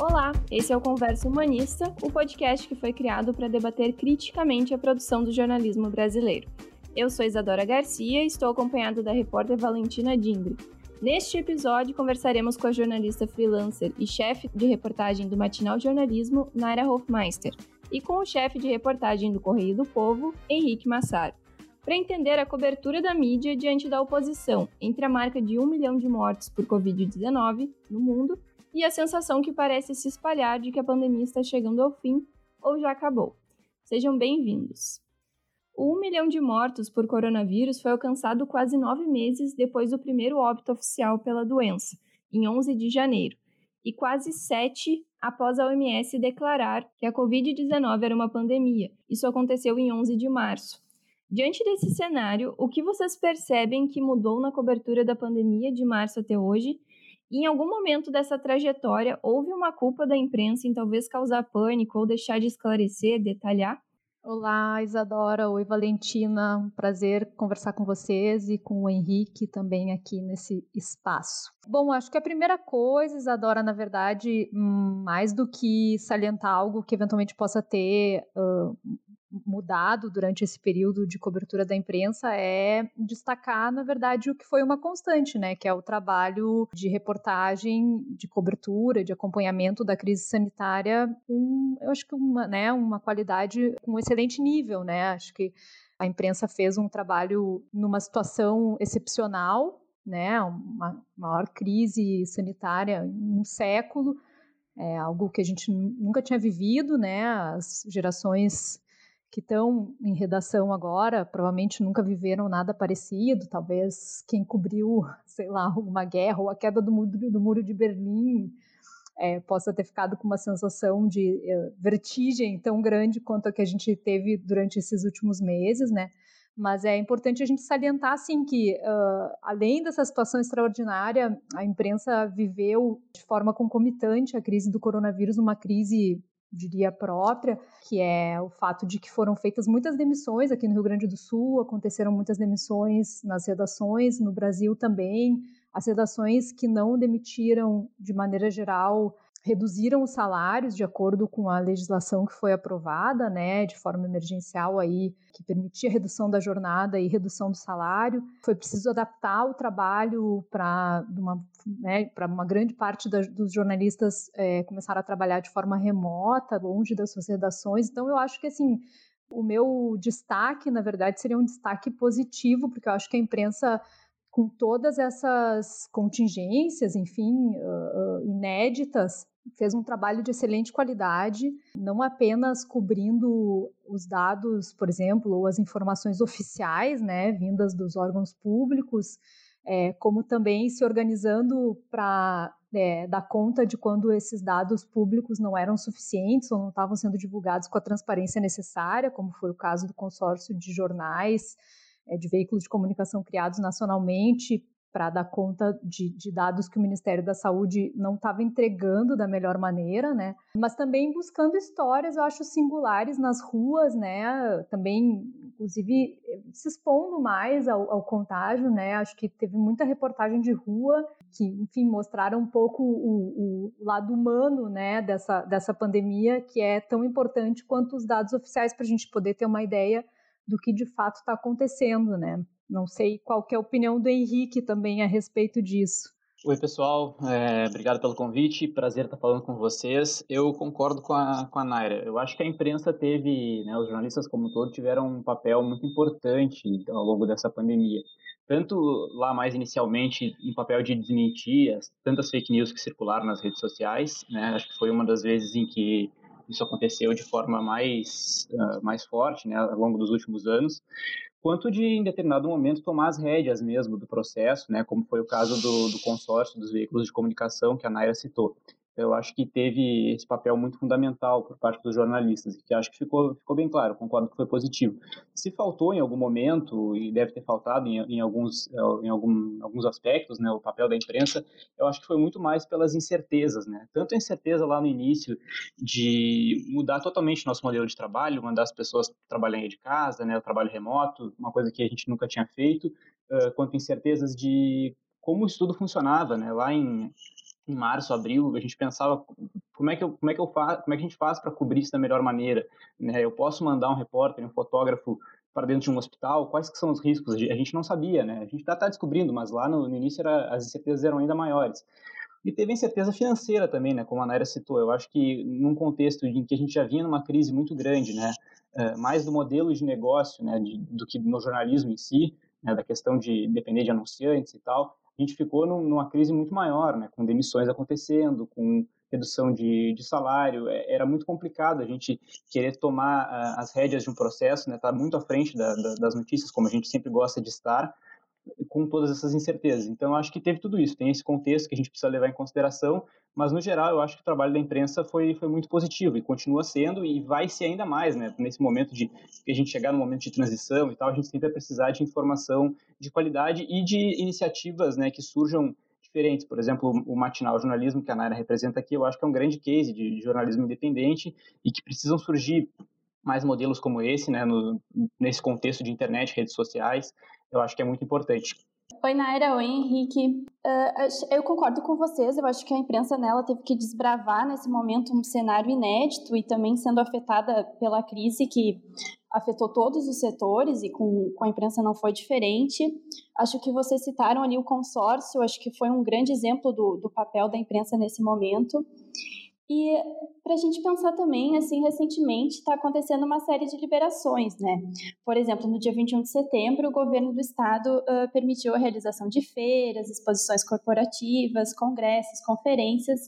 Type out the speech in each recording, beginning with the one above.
Olá, esse é o Conversa Humanista, o podcast que foi criado para debater criticamente a produção do jornalismo brasileiro. Eu sou Isadora Garcia e estou acompanhado da repórter Valentina Dingre. Neste episódio, conversaremos com a jornalista freelancer e chefe de reportagem do Matinal Jornalismo, Naira Hofmeister, e com o chefe de reportagem do Correio do Povo, Henrique Massaro, para entender a cobertura da mídia diante da oposição entre a marca de um milhão de mortes por Covid-19 no mundo e a sensação que parece se espalhar de que a pandemia está chegando ao fim ou já acabou. Sejam bem-vindos. O 1 milhão de mortos por coronavírus foi alcançado quase nove meses depois do primeiro óbito oficial pela doença, em 11 de janeiro, e quase sete após a OMS declarar que a Covid-19 era uma pandemia. Isso aconteceu em 11 de março. Diante desse cenário, o que vocês percebem que mudou na cobertura da pandemia de março até hoje em algum momento dessa trajetória, houve uma culpa da imprensa em talvez causar pânico ou deixar de esclarecer, detalhar? Olá, Isadora. Oi, Valentina. Um prazer conversar com vocês e com o Henrique também aqui nesse espaço. Bom, acho que a primeira coisa, Isadora, na verdade, mais do que salientar algo que eventualmente possa ter uh, mudado durante esse período de cobertura da imprensa é destacar, na verdade, o que foi uma constante, né, que é o trabalho de reportagem, de cobertura, de acompanhamento da crise sanitária com, eu acho que uma, né, uma qualidade com um excelente nível, né? Acho que a imprensa fez um trabalho numa situação excepcional, né, uma maior crise sanitária em um século, é algo que a gente nunca tinha vivido, né? As gerações que estão em redação agora provavelmente nunca viveram nada parecido. Talvez quem cobriu, sei lá, uma guerra ou a queda do muro, do muro de Berlim é, possa ter ficado com uma sensação de é, vertigem tão grande quanto a que a gente teve durante esses últimos meses, né? Mas é importante a gente salientar, assim, que uh, além dessa situação extraordinária, a imprensa viveu de forma concomitante a crise do coronavírus, uma crise diria, própria, que é o fato de que foram feitas muitas demissões aqui no Rio Grande do Sul, aconteceram muitas demissões nas redações, no Brasil também. As redações que não demitiram de maneira geral reduziram os salários de acordo com a legislação que foi aprovada, né, de forma emergencial aí, que permitia redução da jornada e redução do salário. Foi preciso adaptar o trabalho para uma, né, uma grande parte da, dos jornalistas é, a trabalhar de forma remota, longe das suas redações. Então, eu acho que assim o meu destaque, na verdade, seria um destaque positivo, porque eu acho que a imprensa com todas essas contingências, enfim, uh, uh, inéditas, fez um trabalho de excelente qualidade, não apenas cobrindo os dados, por exemplo, ou as informações oficiais, né, vindas dos órgãos públicos, é, como também se organizando para é, dar conta de quando esses dados públicos não eram suficientes ou não estavam sendo divulgados com a transparência necessária, como foi o caso do consórcio de jornais, é, de veículos de comunicação criados nacionalmente para dar conta de, de, dados que o Ministério da Saúde não estava entregando da melhor maneira, né? Mas também buscando histórias, eu acho, singulares nas ruas, né? Também, inclusive, se expondo mais ao, ao contágio, né? Acho que teve muita reportagem de rua que, enfim, mostraram um pouco o, o lado humano, né? Dessa, dessa pandemia, que é tão importante quanto os dados oficiais para a gente poder ter uma ideia do que de fato está acontecendo, né? Não sei qual é a opinião do Henrique também a respeito disso. Oi, pessoal. É, obrigado pelo convite. Prazer estar falando com vocês. Eu concordo com a, com a Naira. Eu acho que a imprensa teve, né, os jornalistas como um todo, tiveram um papel muito importante ao longo dessa pandemia. Tanto lá mais inicialmente em papel de desmentir as tantas fake news que circularam nas redes sociais, né, acho que foi uma das vezes em que isso aconteceu de forma mais, uh, mais forte né, ao longo dos últimos anos, quanto de, em determinado momento, tomar as rédeas mesmo do processo, né, como foi o caso do, do consórcio dos veículos de comunicação que a Naira citou eu acho que teve esse papel muito fundamental por parte dos jornalistas, que acho que ficou, ficou bem claro, concordo que foi positivo. Se faltou em algum momento, e deve ter faltado em, em alguns, em algum, alguns aspectos, né, o papel da imprensa, eu acho que foi muito mais pelas incertezas, né? Tanto a incerteza lá no início de mudar totalmente nosso modelo de trabalho, mandar as pessoas trabalharem de casa, né, o trabalho remoto, uma coisa que a gente nunca tinha feito, uh, quanto incertezas de como o estudo funcionava, né? Lá em em março, abril, a gente pensava como é que eu, como é que eu faço, como é que a gente faz para cobrir isso da melhor maneira? Né? Eu posso mandar um repórter, um fotógrafo para dentro de um hospital? Quais que são os riscos? A gente não sabia, né? A gente está tá descobrindo, mas lá no, no início era, as incertezas eram ainda maiores. E teve incerteza financeira também, né? Como a Naira citou. Eu acho que num contexto em que a gente já vinha numa crise muito grande, né? É, mais do modelo de negócio, né? De, do que no jornalismo em si, né? Da questão de depender de anunciantes e tal. A gente ficou num, numa crise muito maior, né? Com demissões acontecendo, com redução de, de salário. É, era muito complicado a gente querer tomar uh, as rédeas de um processo, né? Tá muito à frente da, da, das notícias, como a gente sempre gosta de estar com todas essas incertezas. Então, acho que teve tudo isso, tem esse contexto que a gente precisa levar em consideração, mas, no geral, eu acho que o trabalho da imprensa foi, foi muito positivo e continua sendo e vai ser ainda mais, né? Nesse momento de que a gente chegar no momento de transição e tal, a gente sempre vai precisar de informação de qualidade e de iniciativas né, que surjam diferentes. Por exemplo, o matinal jornalismo que a Naira representa aqui, eu acho que é um grande case de jornalismo independente e que precisam surgir mais modelos como esse, né, no, nesse contexto de internet, redes sociais, eu acho que é muito importante. Oi, Naira. Oi, Henrique. Uh, eu concordo com vocês. Eu acho que a imprensa nela teve que desbravar nesse momento um cenário inédito e também sendo afetada pela crise que afetou todos os setores e com, com a imprensa não foi diferente. Acho que vocês citaram ali o consórcio, acho que foi um grande exemplo do, do papel da imprensa nesse momento. E para a gente pensar também, assim, recentemente está acontecendo uma série de liberações, né? Por exemplo, no dia 21 de setembro, o governo do estado uh, permitiu a realização de feiras, exposições corporativas, congressos, conferências,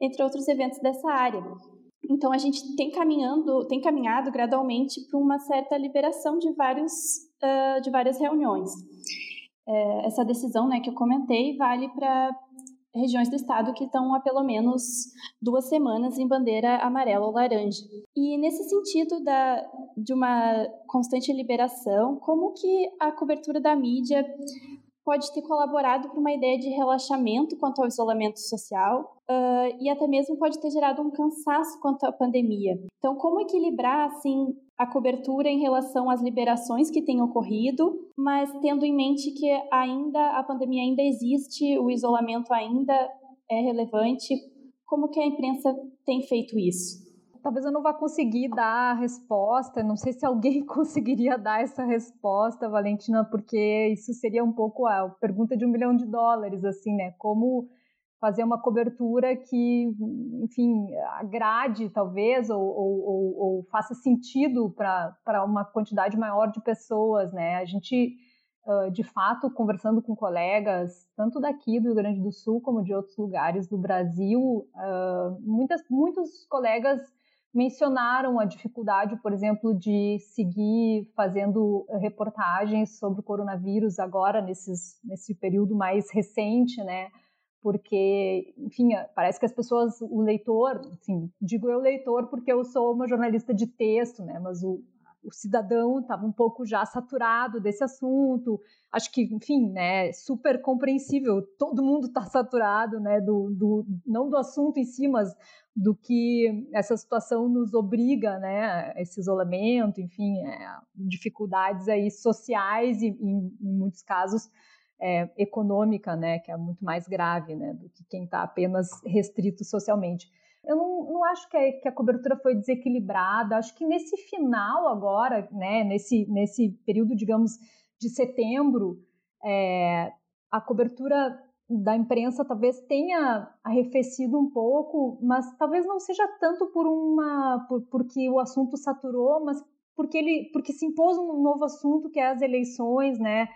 entre outros eventos dessa área. Então a gente tem caminhando, tem caminhado gradualmente para uma certa liberação de vários, uh, de várias reuniões. É, essa decisão, né, que eu comentei, vale para regiões do estado que estão há pelo menos duas semanas em bandeira amarela ou laranja. E nesse sentido da, de uma constante liberação, como que a cobertura da mídia pode ter colaborado para uma ideia de relaxamento quanto ao isolamento social uh, e até mesmo pode ter gerado um cansaço quanto à pandemia. Então, como equilibrar assim a cobertura em relação às liberações que têm ocorrido, mas tendo em mente que ainda a pandemia ainda existe, o isolamento ainda é relevante. Como que a imprensa tem feito isso? talvez eu não vá conseguir dar a resposta, não sei se alguém conseguiria dar essa resposta, Valentina, porque isso seria um pouco a pergunta de um milhão de dólares, assim, né? Como fazer uma cobertura que, enfim, agrade, talvez, ou, ou, ou faça sentido para uma quantidade maior de pessoas, né? A gente, de fato, conversando com colegas, tanto daqui do Rio Grande do Sul como de outros lugares do Brasil, muitas, muitos colegas mencionaram a dificuldade, por exemplo, de seguir fazendo reportagens sobre o coronavírus agora, nesses, nesse período mais recente, né? Porque, enfim, parece que as pessoas, o leitor, enfim, digo eu leitor porque eu sou uma jornalista de texto, né? Mas o, o cidadão estava um pouco já saturado desse assunto. Acho que, enfim, né, super compreensível. Todo mundo está saturado, né, do, do, não do assunto em si, mas do que essa situação nos obriga, né, esse isolamento, enfim, é, dificuldades aí sociais e, em, em muitos casos, é, econômica, né, que é muito mais grave, né, do que quem está apenas restrito socialmente. Eu não, não acho que a, que a, cobertura foi desequilibrada. Acho que nesse final agora, né, nesse, nesse período, digamos, de setembro, é, a cobertura da imprensa talvez tenha arrefecido um pouco, mas talvez não seja tanto por uma por, porque o assunto saturou, mas porque ele porque se impôs um novo assunto que é as eleições, né?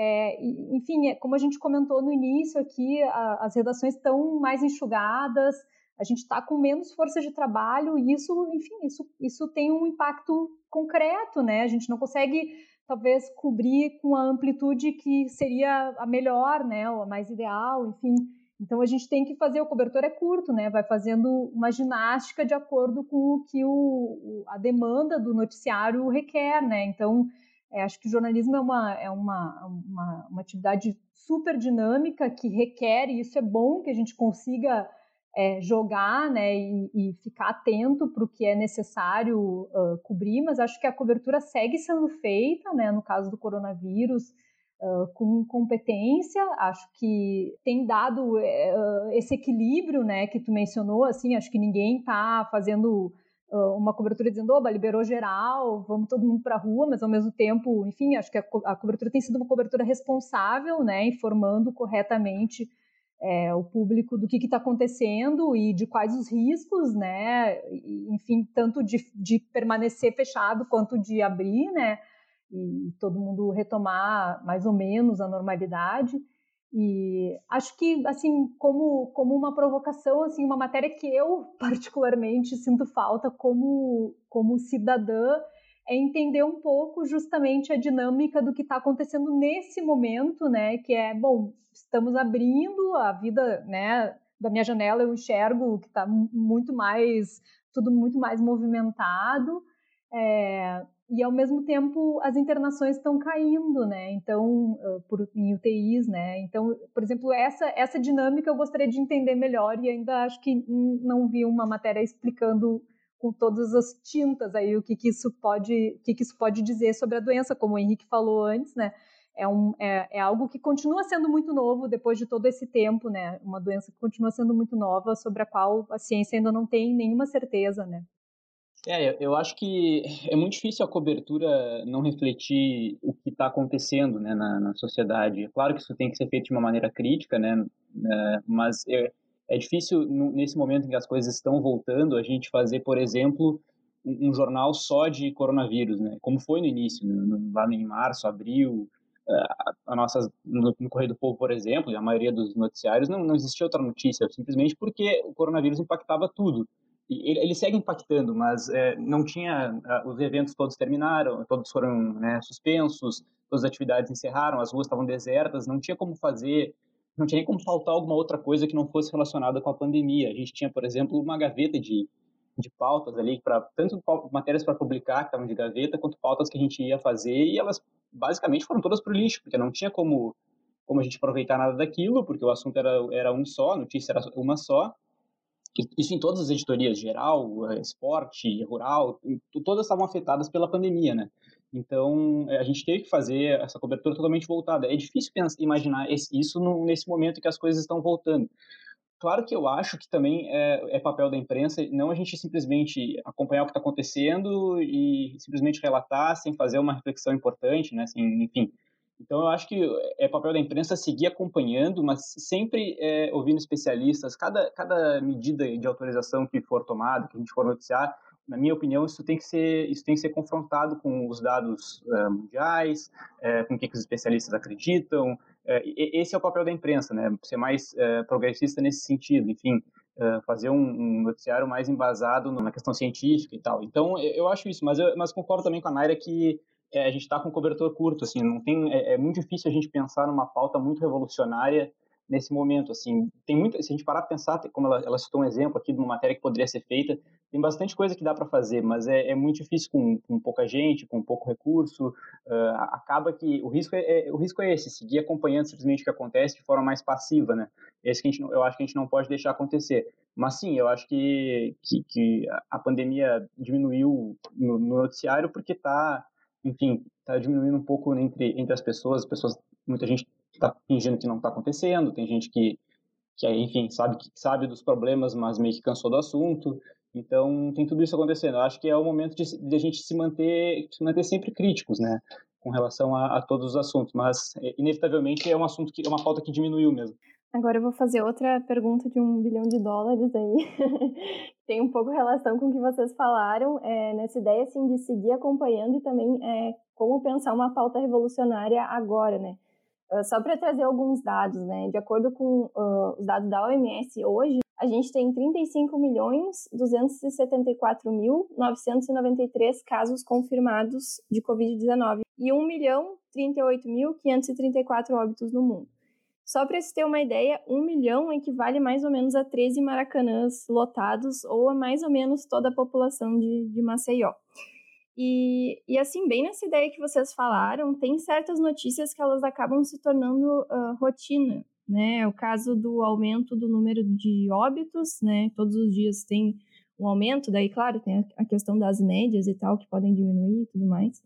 É, enfim, é, como a gente comentou no início aqui, a, as redações estão mais enxugadas, a gente está com menos força de trabalho e isso, enfim, isso, isso tem um impacto concreto, né? A gente não consegue talvez cobrir com a amplitude que seria a melhor, né, ou a mais ideal, enfim. Então a gente tem que fazer o cobertor é curto, né? Vai fazendo uma ginástica de acordo com o que o, a demanda do noticiário requer, né? Então é, acho que o jornalismo é uma é uma, uma, uma atividade super dinâmica que requer e isso é bom que a gente consiga é, jogar né, e, e, ficar atento para o que é necessário uh, cobrir, mas acho que a cobertura segue sendo feita, né, no caso do coronavírus. Uh, com competência, acho que tem dado uh, esse equilíbrio, né, que tu mencionou, assim, acho que ninguém está fazendo uma cobertura dizendo, oba, liberou geral, vamos todo mundo para a rua, mas ao mesmo tempo, enfim, acho que a, co a, cobertura tem sido uma cobertura responsável, né, informando corretamente é, o público do que está acontecendo e de quais os riscos, né, e, enfim, tanto de, de permanecer fechado quanto de abrir, né, e todo mundo retomar mais ou menos a normalidade. E acho que, assim, como, como uma provocação, assim, uma matéria que eu particularmente sinto falta como, como cidadã é entender um pouco justamente a dinâmica do que está acontecendo nesse momento, né? Que é, bom, estamos abrindo a vida, né? Da minha janela eu enxergo que está muito mais, tudo muito mais movimentado. É, e ao mesmo tempo as internações estão caindo, né? Então, por, em UTIs, né? Então, por exemplo, essa essa dinâmica eu gostaria de entender melhor e ainda acho que não vi uma matéria explicando com todas as tintas aí o que, que isso pode o que, que isso pode dizer sobre a doença, como o Henrique falou antes, né? É, um, é, é algo que continua sendo muito novo depois de todo esse tempo, né? Uma doença que continua sendo muito nova, sobre a qual a ciência ainda não tem nenhuma certeza, né? É, eu acho que é muito difícil a cobertura não refletir o que está acontecendo né, na, na, sociedade. É claro que isso tem que ser feito de uma maneira crítica, né, né mas é, é difícil, nesse momento em que as coisas estão voltando, a gente fazer, por exemplo, um, um jornal só de coronavírus, né, como foi no início, né, lá em março, abril, a, a nossas, no, no Correio do Povo, por exemplo, e a maioria dos noticiários, não, não existia outra notícia, simplesmente porque o coronavírus impactava tudo ele, ele segue impactando, mas é, não tinha os eventos todos terminaram, todos foram né, suspensos, todas as atividades encerraram, as ruas estavam desertas, não tinha como fazer, não tinha nem como faltar alguma outra coisa que não fosse relacionada com a pandemia. A gente tinha, por exemplo, uma gaveta de, de pautas ali para tanto matérias para publicar que estavam de gaveta quanto pautas que a gente ia fazer e elas basicamente foram todas para o lixo porque não tinha como como a gente aproveitar nada daquilo porque o assunto era era um só, a notícia era uma só isso em todas as editorias, geral, eh, esporte, rural, todas estavam afetadas pela pandemia, né? Então, eh, a gente teve que fazer essa cobertura totalmente voltada. É difícil pensar, imaginar isso nesse momento que as coisas estão voltando. Claro que eu acho que também é, é papel da imprensa não a gente simplesmente acompanhar o que está acontecendo e simplesmente relatar sem fazer uma reflexão importante, né? Assim, enfim, então, eu acho que é papel da imprensa seguir acompanhando, mas sempre é, ouvindo especialistas. Cada, cada medida de autorização que for tomada, que a gente for noticiar, na minha opinião, isso tem que ser, isso tem que ser confrontado com os dados uh, mundiais, uh, com o que, que, os especialistas acreditam. Esse é o papel da imprensa, né? Ser mais progressista nesse sentido, enfim, fazer um, um, noticiário mais embasado na questão científica e tal. Então, eu acho isso, mas, eu, mas concordo também com a Naira que é, a gente está com cobertor curto, assim, não tem, é, é, muito difícil a gente pensar numa pauta muito revolucionária nesse momento, assim, tem muito, se a gente parar para pensar, como ela, ela, citou um exemplo aqui de uma matéria que poderia ser feita, tem bastante coisa que dá para fazer, mas é, é, muito difícil com, com, pouca gente, com pouco recurso, uh, acaba que o risco é, é, o risco é esse, seguir acompanhando simplesmente o que acontece de forma mais passiva, né, esse que a gente, eu acho que a gente não pode deixar acontecer, mas sim, eu acho que, que, que a pandemia diminuiu no, no noticiário porque está enfim, está diminuindo um pouco entre, entre as pessoas. As pessoas, muita gente está fingindo que não está acontecendo, tem gente que, que enfim, sabe que sabe dos problemas, mas meio que cansou do assunto. Então, tem tudo isso acontecendo. Eu acho que é o momento de, de a gente se manter, se manter sempre críticos, né, com relação a, a todos os assuntos. Mas, inevitavelmente, é um assunto que é uma falta que diminuiu mesmo. Agora eu vou fazer outra pergunta de um bilhão de dólares aí. Tem um pouco relação com o que vocês falaram, é, nessa ideia assim, de seguir acompanhando e também é, como pensar uma pauta revolucionária agora, né? Uh, só para trazer alguns dados, né? De acordo com uh, os dados da OMS hoje, a gente tem 35 milhões 274 mil 993 casos confirmados de Covid-19 e 1 milhão 38 mil 534 óbitos no mundo. Só para se ter uma ideia, um milhão equivale mais ou menos a 13 maracanãs lotados, ou a mais ou menos toda a população de, de Maceió. E, e assim, bem nessa ideia que vocês falaram, tem certas notícias que elas acabam se tornando uh, rotina, né? O caso do aumento do número de óbitos, né? Todos os dias tem um aumento, daí, claro, tem a questão das médias e tal, que podem diminuir e tudo mais.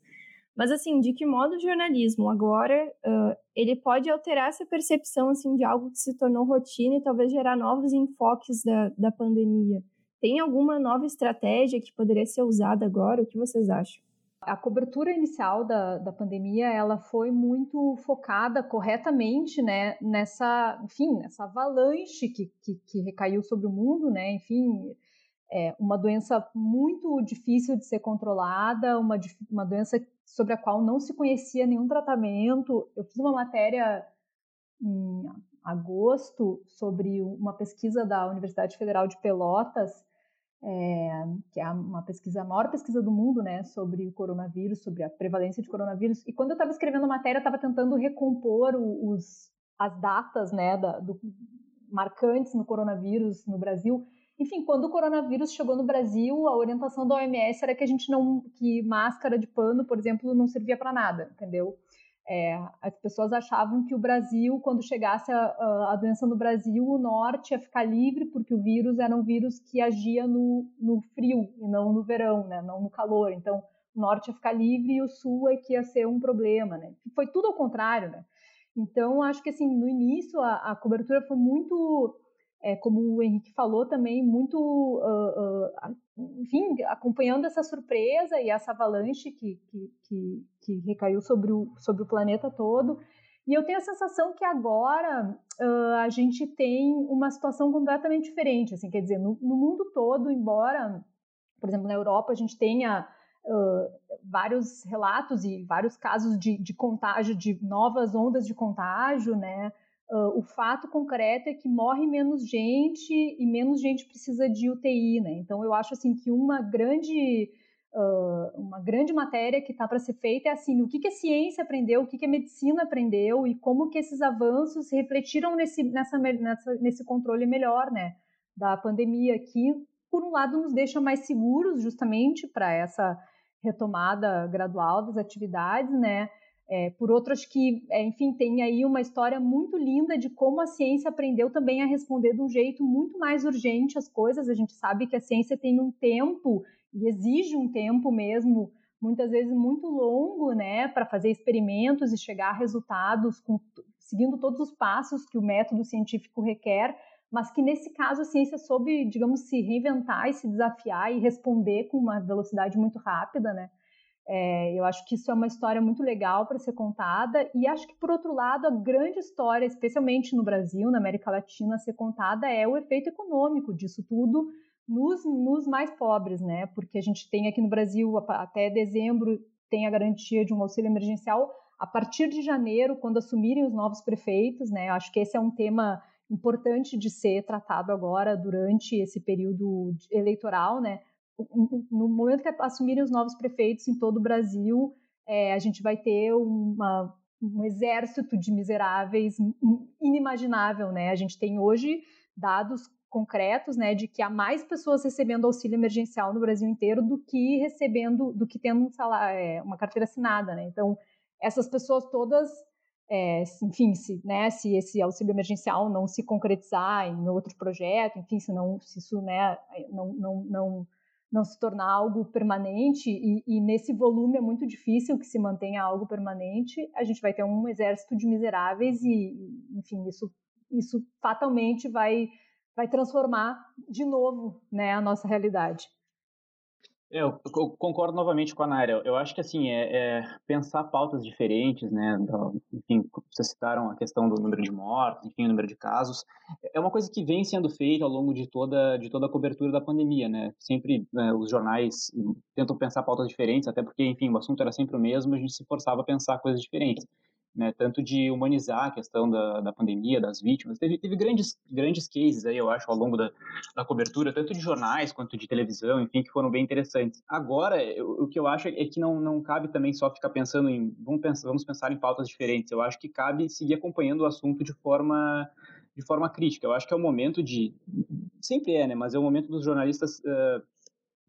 Mas assim, de que modo o jornalismo agora uh, ele pode alterar essa percepção assim de algo que se tornou rotina e talvez gerar novos enfoques da, da pandemia? Tem alguma nova estratégia que poderia ser usada agora? O que vocês acham? A cobertura inicial da, da pandemia ela foi muito focada corretamente né, nessa, enfim, nessa avalanche que, que, que recaiu sobre o mundo, né, enfim, é uma doença muito difícil de ser controlada, uma, uma doença sobre a qual não se conhecia nenhum tratamento. Eu fiz uma matéria em agosto sobre uma pesquisa da Universidade Federal de Pelotas, é, que é uma pesquisa, a maior pesquisa do mundo, né, sobre o coronavírus, sobre a prevalência de coronavírus. E quando eu estava escrevendo a matéria, estava tentando recompor os, as datas, né, da, do, marcantes no coronavírus no Brasil. Enfim, quando o coronavírus chegou no Brasil, a orientação da OMS era que a gente não, que máscara de pano, por exemplo, não servia para nada, entendeu? É, as pessoas achavam que o Brasil, quando chegasse a, a, doença no Brasil, o norte ia ficar livre, porque o vírus era um vírus que agia no, no frio e não no verão, né? não no calor. Então, o norte ia ficar livre e o sul é que ia ser um problema. Né? Foi tudo ao contrário. Né? Então, acho que assim, no início a, a cobertura foi muito é, como o Henrique falou também, muito, uh, uh, enfim, acompanhando essa surpresa e essa avalanche que, que, que, que, recaiu sobre o, sobre o planeta todo. E eu tenho a sensação que agora uh, a gente tem uma situação completamente diferente, assim, quer dizer, no, no mundo todo, embora, por exemplo, na Europa a gente tenha vários relatos e vários casos de, de contágio, de novas ondas de contágio, né, Uh, o fato concreto é que morre menos gente e menos gente precisa de UTI, né? Então eu acho assim que uma grande uh, uma grande matéria que está para ser feita é assim o que, que a ciência aprendeu, o que, que a medicina aprendeu e como que esses avanços refletiram nesse nessa, nessa nesse controle melhor, né? Da pandemia que por um lado nos deixa mais seguros justamente para essa retomada gradual das atividades, né? É, por outro, acho que, é, enfim, tem aí uma história muito linda de como a ciência aprendeu também a responder de um jeito muito mais urgente às coisas. A gente sabe que a ciência tem um tempo e exige um tempo mesmo, muitas vezes muito longo, né, para fazer experimentos e chegar a resultados com, seguindo todos os passos que o método científico requer, mas que nesse caso a ciência soube, digamos, se reinventar e se desafiar e responder com uma velocidade muito rápida, né? É, eu acho que isso é uma história muito legal para ser contada, e acho que, por outro lado, a grande história, especialmente no Brasil, na América Latina, a ser contada é o efeito econômico disso tudo nos, nos mais pobres, né? Porque a gente tem aqui no Brasil, até dezembro, tem a garantia de um auxílio emergencial. A partir de janeiro, quando assumirem os novos prefeitos, né? Acho que esse é um tema importante de ser tratado agora durante esse período eleitoral, né? No momento que assumirem os novos prefeitos em todo o Brasil, é, a gente vai ter uma, um exército de miseráveis inimaginável, né? A gente tem hoje dados concretos, né, de que há mais pessoas recebendo auxílio emergencial no Brasil inteiro do que recebendo, do que tendo um salário, é, uma carteira assinada, né? Então, essas pessoas todas, é, enfim, se, né, se esse auxílio emergencial não se concretizar em outro projeto, enfim, se não, se isso, né, não, não, não não se tornar algo permanente, e, e, nesse volume é muito difícil que se mantenha algo permanente, a gente vai ter um exército de miseráveis e, enfim, isso, isso fatalmente vai, vai transformar de novo né, a nossa realidade. Eu, concordo novamente com a Naira. Eu acho que assim é, é, pensar pautas diferentes, né? Enfim, vocês citaram a questão do número de mortes, enfim, o número de casos. É uma coisa que vem sendo feita ao longo de toda de toda a cobertura da pandemia, né? Sempre né, os jornais tentam pensar pautas diferentes, até porque, enfim, o assunto era sempre o mesmo, a gente se forçava a pensar coisas diferentes né, tanto de humanizar a questão da, da pandemia, das vítimas. Teve, teve grandes, grandes cases aí, eu acho, ao longo da, da cobertura, tanto de jornais quanto de televisão, enfim, que foram bem interessantes. Agora, eu, o que eu acho é que não, não cabe também só ficar pensando em, vamos pensar, vamos pensar em pautas diferentes, eu acho que cabe seguir acompanhando o assunto de forma de forma crítica. Eu acho que é o momento de, sempre é, né, mas é o momento dos jornalistas uh,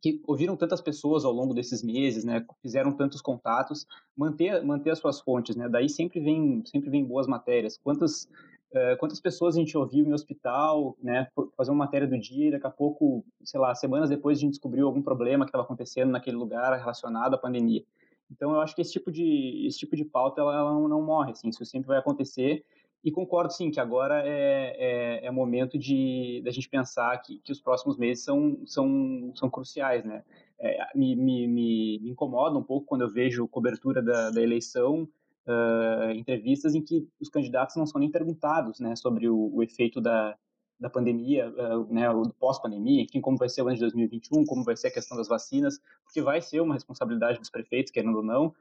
que ouviram tantas pessoas ao longo desses meses, né, fizeram tantos contatos, manter manter as suas fontes, né, daí sempre vem sempre vem boas matérias. Quantas uh, quantas pessoas a gente ouviu em hospital, né, fazer uma matéria do dia e daqui a pouco, sei lá, semanas depois a gente descobriu algum problema que estava acontecendo naquele lugar relacionado à pandemia. Então, eu acho que esse tipo de, esse tipo de pauta ela, ela não, morre, assim, isso sempre vai acontecer. E concordo, sim, que agora é, é, é momento de da gente pensar que, que os próximos meses são, são, são cruciais, né? É, me, me, me, incomoda um pouco quando eu vejo cobertura da, da eleição, uh, entrevistas em que os candidatos não são nem perguntados, né, sobre o, o efeito da, da pandemia, uh, né, o pós-pandemia, enfim, como vai ser o ano de 2021, como vai ser a questão das vacinas, porque vai ser uma responsabilidade dos prefeitos, querendo ou não,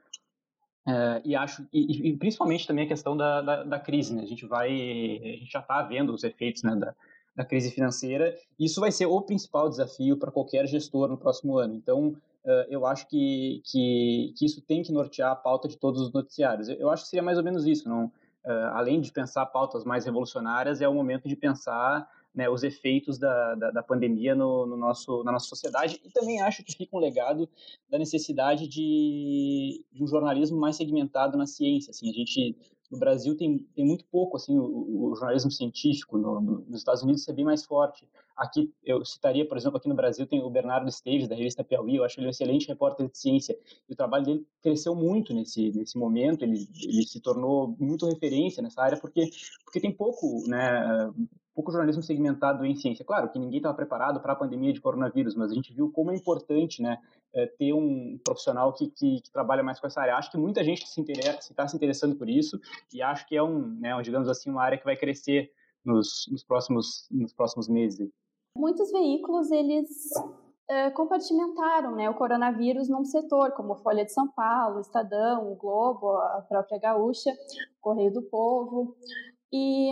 uh, e acho, e, e, principalmente também a questão da, da, da, crise, né, a gente vai, a gente já está vendo os efeitos, né, da, da crise financeira, isso vai ser o principal desafio para qualquer gestor no próximo ano, então, Uh, eu acho que, que, que, isso tem que nortear a pauta de todos os noticiários. Eu, eu acho que seria mais ou menos isso, não? Uh, além de pensar pautas mais revolucionárias, é o momento de pensar né, os efeitos da, da, da pandemia no, no, nosso, na nossa sociedade. E também acho que fica um legado da necessidade de, de um jornalismo mais segmentado na ciência. Assim, a gente no Brasil tem, tem muito pouco assim o, o jornalismo científico. No, no, nos Estados Unidos isso é bem mais forte. Aqui eu citaria por exemplo aqui no Brasil tem o Bernardo Esteves da revista Piauí. Eu acho ele um excelente repórter de ciência. E o trabalho dele cresceu muito nesse nesse momento. Ele ele se tornou muito referência nessa área porque porque tem pouco né pouco jornalismo segmentado em ciência. Claro que ninguém estava preparado para a pandemia de coronavírus, mas a gente viu como é importante né, é, ter um profissional que, que, que, trabalha mais com essa área. Acho que muita gente se está se interessando por isso e acho que é um, né, digamos assim, uma área que vai crescer nos, nos próximos, nos próximos meses. Muitos veículos, eles é, compartimentaram né, o coronavírus num setor, como Folha de São Paulo, Estadão, o Globo, a própria Gaúcha, Correio do Povo. E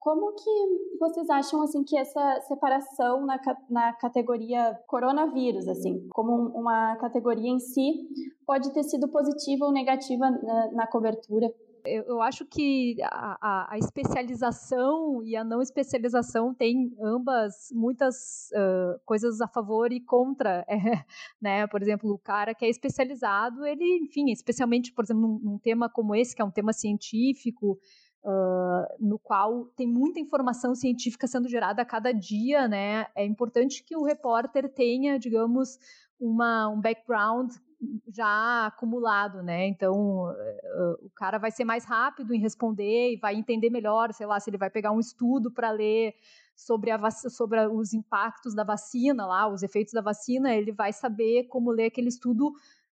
como que vocês acham assim que essa separação na, na categoria coronavírus, assim, como uma categoria em si, pode ter sido positiva ou negativa na, na cobertura? Eu, eu, acho que a, a, especialização e a não especialização têm ambas muitas uh, coisas a favor e contra, é, né? Por exemplo, o cara que é especializado, ele, enfim, especialmente, por exemplo, num, num tema como esse, que é um tema científico, Uh, no qual tem muita informação científica sendo gerada a cada dia, né? É importante que o repórter tenha, digamos, uma, um background já acumulado, né? Então, uh, o cara vai ser mais rápido em responder e vai entender melhor, sei lá, se ele vai pegar um estudo para ler sobre, a sobre os impactos da vacina lá, os efeitos da vacina, ele vai saber como ler aquele estudo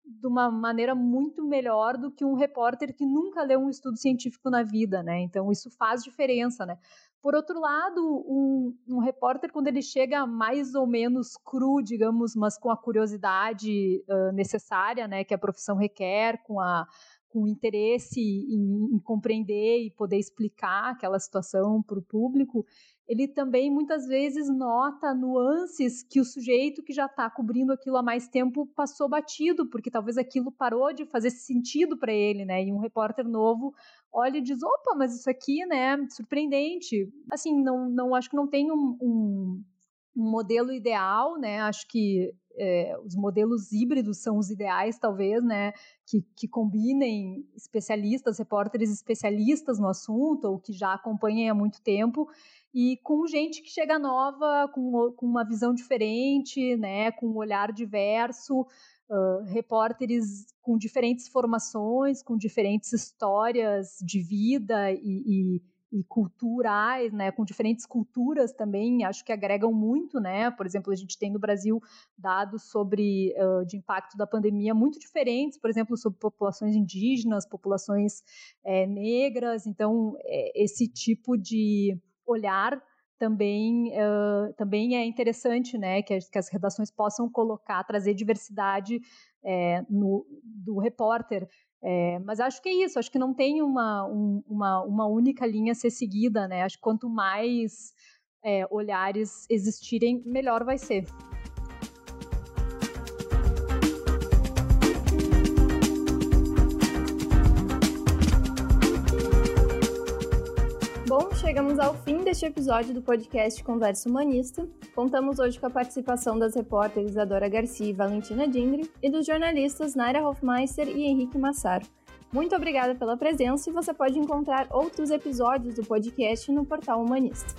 de uma maneira muito melhor do que um repórter que nunca leu um estudo científico na vida, né? Então isso faz diferença, né? Por outro lado, um, um repórter quando ele chega mais ou menos cru, digamos, mas com a curiosidade uh, necessária, né, que a profissão requer, com a com interesse em, em compreender e poder explicar aquela situação para o público, ele também muitas vezes nota nuances que o sujeito que já está cobrindo aquilo há mais tempo passou batido, porque talvez aquilo parou de fazer sentido para ele, né? E um repórter novo olha e diz: opa, mas isso aqui, né? Surpreendente. Assim, não, não acho que não tem um, um, um modelo ideal, né? Acho que é, os modelos híbridos são os ideais, talvez, né, que, que combinem especialistas, repórteres especialistas no assunto, ou que já acompanhem há muito tempo, e com gente que chega nova, com, com uma visão diferente, né, com um olhar diverso, uh, repórteres com diferentes formações, com diferentes histórias de vida e, e, e, culturais, né, com diferentes culturas também, acho que agregam muito, né, por exemplo, a gente tem no Brasil dados sobre, uh, de impacto da pandemia muito diferentes, por exemplo, sobre populações indígenas, populações é, negras, então é, esse tipo de olhar também, uh, também é interessante, né, que as, que as, redações possam colocar, trazer diversidade é, no, do repórter. É, mas acho que é isso, acho que não tem uma, um, uma, uma única linha a ser seguida, né? Acho que quanto mais é, olhares existirem, melhor vai ser. Bom, chegamos ao fim deste episódio do podcast Conversa Humanista. Contamos hoje com a participação das repórteres Isadora Garcia e Valentina Dingre e dos jornalistas Naira Hofmeister e Henrique Massaro. Muito obrigada pela presença e você pode encontrar outros episódios do podcast no portal Humanista.